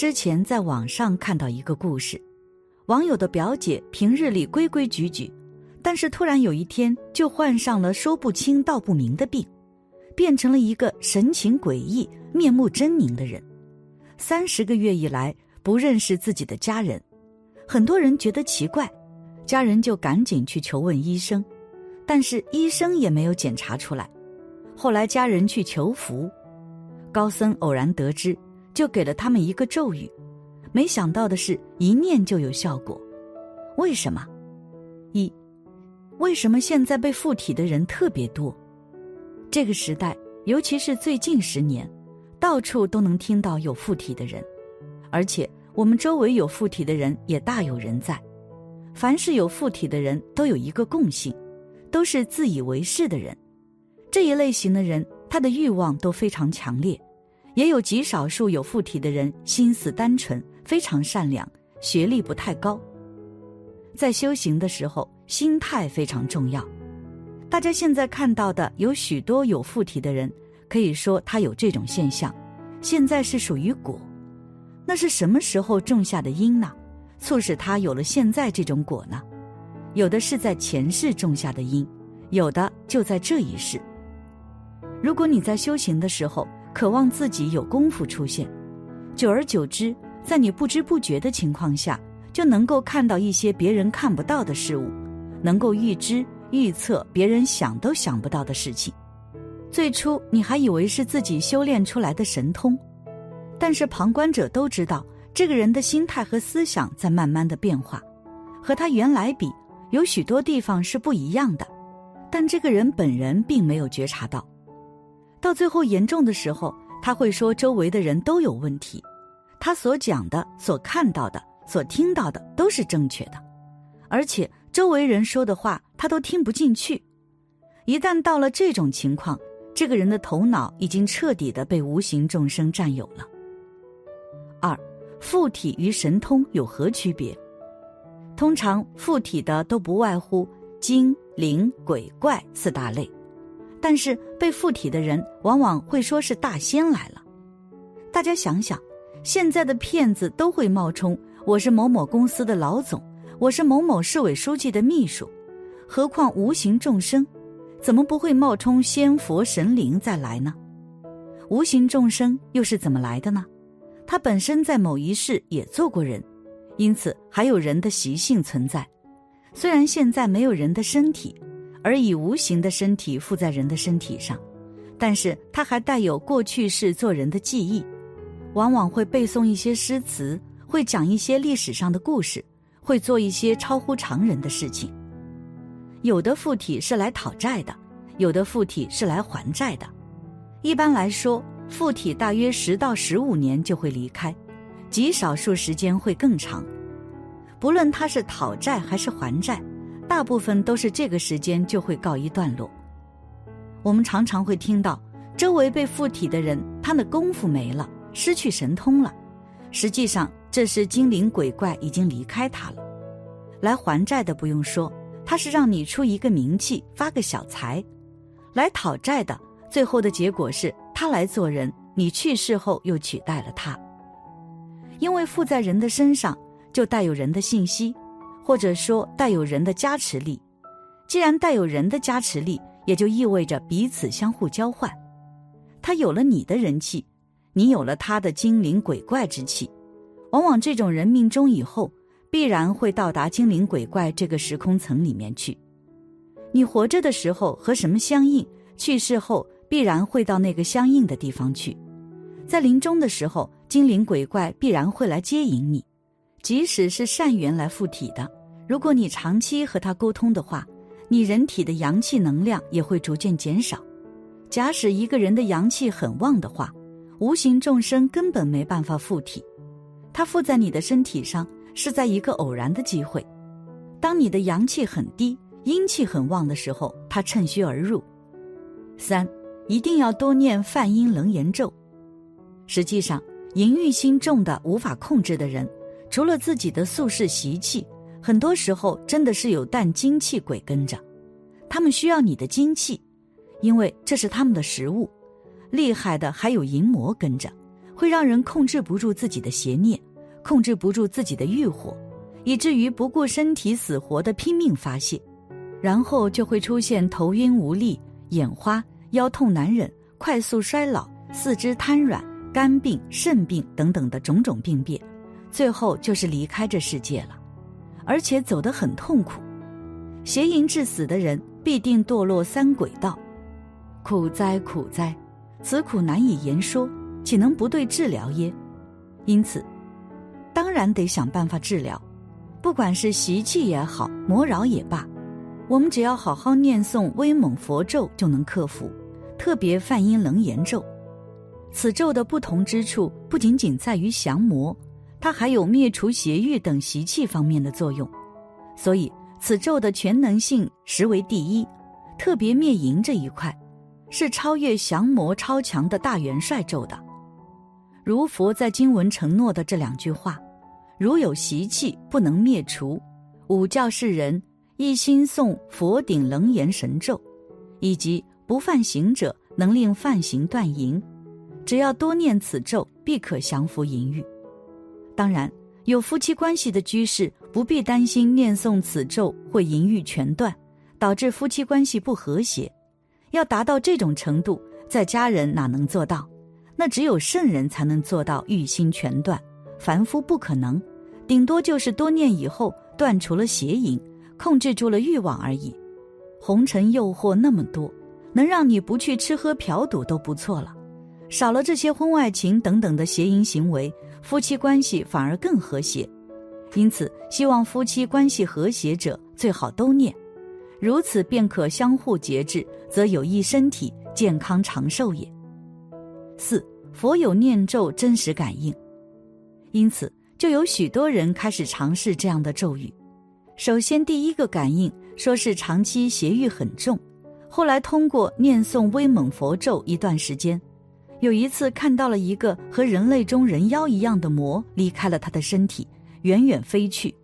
之前在网上看到一个故事，网友的表姐平日里规规矩矩，但是突然有一天就患上了说不清道不明的病，变成了一个神情诡异、面目狰狞的人。三十个月以来不认识自己的家人，很多人觉得奇怪，家人就赶紧去求问医生，但是医生也没有检查出来。后来家人去求福，高僧偶然得知，就给了他们一个咒语，没想到的是一念就有效果。为什么？一，为什么现在被附体的人特别多？这个时代，尤其是最近十年。到处都能听到有附体的人，而且我们周围有附体的人也大有人在。凡是有附体的人都有一个共性，都是自以为是的人。这一类型的人，他的欲望都非常强烈。也有极少数有附体的人，心思单纯，非常善良，学历不太高。在修行的时候，心态非常重要。大家现在看到的有许多有附体的人。可以说他有这种现象，现在是属于果，那是什么时候种下的因呢？促使他有了现在这种果呢？有的是在前世种下的因，有的就在这一世。如果你在修行的时候渴望自己有功夫出现，久而久之，在你不知不觉的情况下，就能够看到一些别人看不到的事物，能够预知预测别人想都想不到的事情。最初你还以为是自己修炼出来的神通，但是旁观者都知道，这个人的心态和思想在慢慢的变化，和他原来比，有许多地方是不一样的，但这个人本人并没有觉察到。到最后严重的时候，他会说周围的人都有问题，他所讲的、所看到的、所听到的都是正确的，而且周围人说的话他都听不进去。一旦到了这种情况，这个人的头脑已经彻底的被无形众生占有了。二，附体与神通有何区别？通常附体的都不外乎精灵、鬼怪四大类，但是被附体的人往往会说是大仙来了。大家想想，现在的骗子都会冒充我是某某公司的老总，我是某某市委书记的秘书，何况无形众生？怎么不会冒充仙佛神灵再来呢？无形众生又是怎么来的呢？他本身在某一世也做过人，因此还有人的习性存在。虽然现在没有人的身体，而以无形的身体附在人的身体上，但是它还带有过去式做人的记忆，往往会背诵一些诗词，会讲一些历史上的故事，会做一些超乎常人的事情。有的附体是来讨债的，有的附体是来还债的。一般来说，附体大约十到十五年就会离开，极少数时间会更长。不论他是讨债还是还债，大部分都是这个时间就会告一段落。我们常常会听到，周围被附体的人，他的功夫没了，失去神通了。实际上，这是精灵鬼怪已经离开他了。来还债的不用说。他是让你出一个名气，发个小财，来讨债的。最后的结果是他来做人，你去世后又取代了他。因为附在人的身上，就带有人的信息，或者说带有人的加持力。既然带有人的加持力，也就意味着彼此相互交换。他有了你的人气，你有了他的精灵鬼怪之气。往往这种人命中以后。必然会到达精灵鬼怪这个时空层里面去。你活着的时候和什么相应，去世后必然会到那个相应的地方去。在临终的时候，精灵鬼怪必然会来接引你。即使是善缘来附体的，如果你长期和他沟通的话，你人体的阳气能量也会逐渐减少。假使一个人的阳气很旺的话，无形众生根本没办法附体，他附在你的身体上。是在一个偶然的机会，当你的阳气很低、阴气很旺的时候，他趁虚而入。三，一定要多念梵音楞严咒。实际上，淫欲心重的无法控制的人，除了自己的宿世习气，很多时候真的是有淡精气鬼跟着，他们需要你的精气，因为这是他们的食物。厉害的还有淫魔跟着，会让人控制不住自己的邪念，控制不住自己的欲火，以至于不顾身体死活的拼命发泄，然后就会出现头晕无力、眼花、腰痛难忍、快速衰老、四肢瘫软、肝病、肾病等等的种种病变，最后就是离开这世界了，而且走得很痛苦。邪淫致死的人必定堕落三鬼道，苦哉苦哉，此苦难以言说。岂能不对治疗耶？因此，当然得想办法治疗。不管是习气也好，魔扰也罢，我们只要好好念诵威猛佛咒就能克服。特别梵音楞严咒，此咒的不同之处不仅仅在于降魔，它还有灭除邪欲等习气方面的作用。所以，此咒的全能性实为第一。特别灭淫这一块，是超越降魔超强的大元帅咒的。如佛在经文承诺的这两句话：如有习气不能灭除，五教世人一心诵佛顶楞严神咒，以及不犯行者能令犯行断淫，只要多念此咒，必可降服淫欲。当然，有夫妻关系的居士不必担心念诵此咒会淫欲全断，导致夫妻关系不和谐。要达到这种程度，在家人哪能做到？那只有圣人才能做到欲心全断，凡夫不可能，顶多就是多念以后断除了邪淫，控制住了欲望而已。红尘诱惑那么多，能让你不去吃喝嫖赌都不错了。少了这些婚外情等等的邪淫行为，夫妻关系反而更和谐。因此，希望夫妻关系和谐者最好都念，如此便可相互节制，则有益身体健康长寿也。四佛有念咒真实感应，因此就有许多人开始尝试这样的咒语。首先，第一个感应说是长期邪欲很重，后来通过念诵威猛佛咒一段时间，有一次看到了一个和人类中人妖一样的魔离开了他的身体，远远飞去。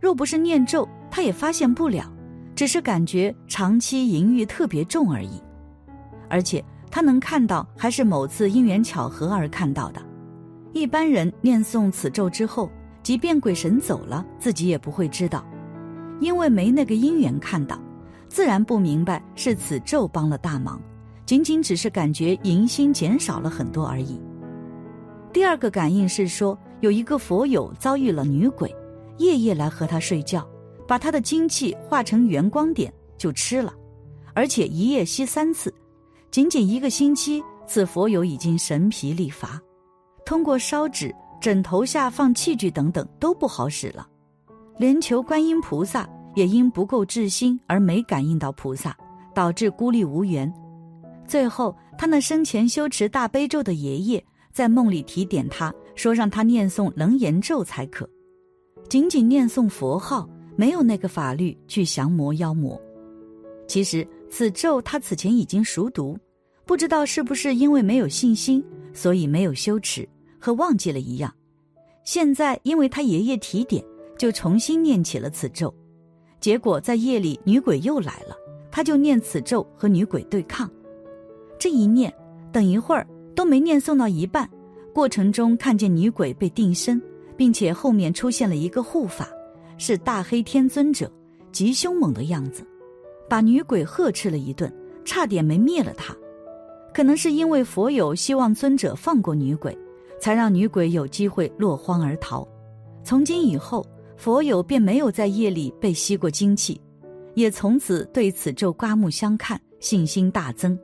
若不是念咒，他也发现不了，只是感觉长期淫欲特别重而已，而且。他能看到，还是某次因缘巧合而看到的。一般人念诵此咒之后，即便鬼神走了，自己也不会知道，因为没那个因缘看到，自然不明白是此咒帮了大忙，仅仅只是感觉淫心减少了很多而已。第二个感应是说，有一个佛友遭遇了女鬼，夜夜来和他睡觉，把他的精气化成圆光点就吃了，而且一夜吸三次。仅仅一个星期，此佛友已经神疲力乏，通过烧纸、枕头下放器具等等都不好使了，连求观音菩萨也因不够至心而没感应到菩萨，导致孤立无援。最后，他那生前修持大悲咒的爷爷在梦里提点他说：“让他念诵楞严咒才可，仅仅念诵佛号，没有那个法律去降魔妖魔。”其实。此咒他此前已经熟读，不知道是不是因为没有信心，所以没有修持和忘记了一样。现在因为他爷爷提点，就重新念起了此咒。结果在夜里女鬼又来了，他就念此咒和女鬼对抗。这一念，等一会儿都没念诵到一半，过程中看见女鬼被定身，并且后面出现了一个护法，是大黑天尊者，极凶猛的样子。把女鬼呵斥了一顿，差点没灭了她。可能是因为佛友希望尊者放过女鬼，才让女鬼有机会落荒而逃。从今以后，佛友便没有在夜里被吸过精气，也从此对此咒刮目相看，信心大增。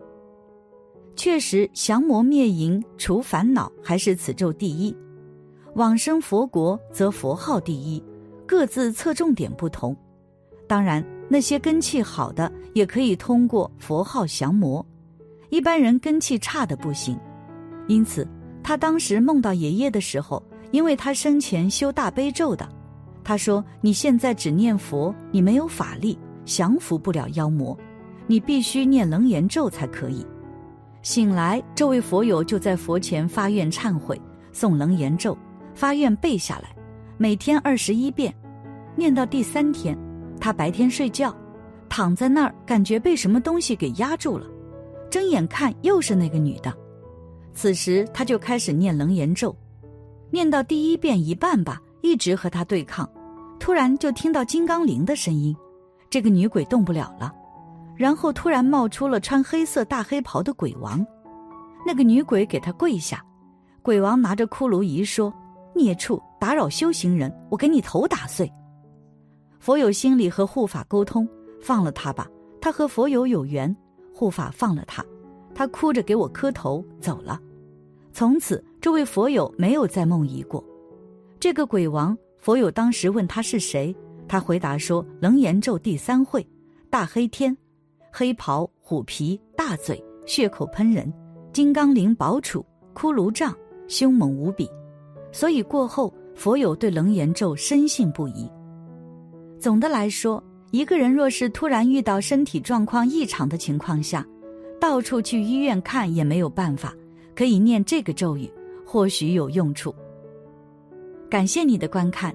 确实，降魔灭淫、除烦恼还是此咒第一。往生佛国则佛号第一，各自侧重点不同。当然。那些根气好的也可以通过佛号降魔，一般人根气差的不行。因此，他当时梦到爷爷的时候，因为他生前修大悲咒的，他说：“你现在只念佛，你没有法力，降服不了妖魔，你必须念楞严咒才可以。”醒来，这位佛友就在佛前发愿忏悔，诵楞严咒，发愿背下来，每天二十一遍，念到第三天。他白天睡觉，躺在那儿，感觉被什么东西给压住了，睁眼看又是那个女的。此时他就开始念楞严咒，念到第一遍一半吧，一直和他对抗。突然就听到金刚铃的声音，这个女鬼动不了了。然后突然冒出了穿黑色大黑袍的鬼王，那个女鬼给他跪下，鬼王拿着骷髅仪说：“孽畜，打扰修行人，我给你头打碎。”佛友心里和护法沟通，放了他吧，他和佛友有缘。护法放了他，他哭着给我磕头走了。从此，这位佛友没有再梦遗过。这个鬼王。佛友当时问他是谁，他回答说：“楞严咒第三会，大黑天，黑袍虎皮大嘴，血口喷人，金刚铃宝杵，骷髅杖，凶猛无比。”所以过后，佛友对楞严咒深信不疑。总的来说，一个人若是突然遇到身体状况异常的情况下，到处去医院看也没有办法，可以念这个咒语，或许有用处。感谢你的观看，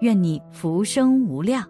愿你福生无量。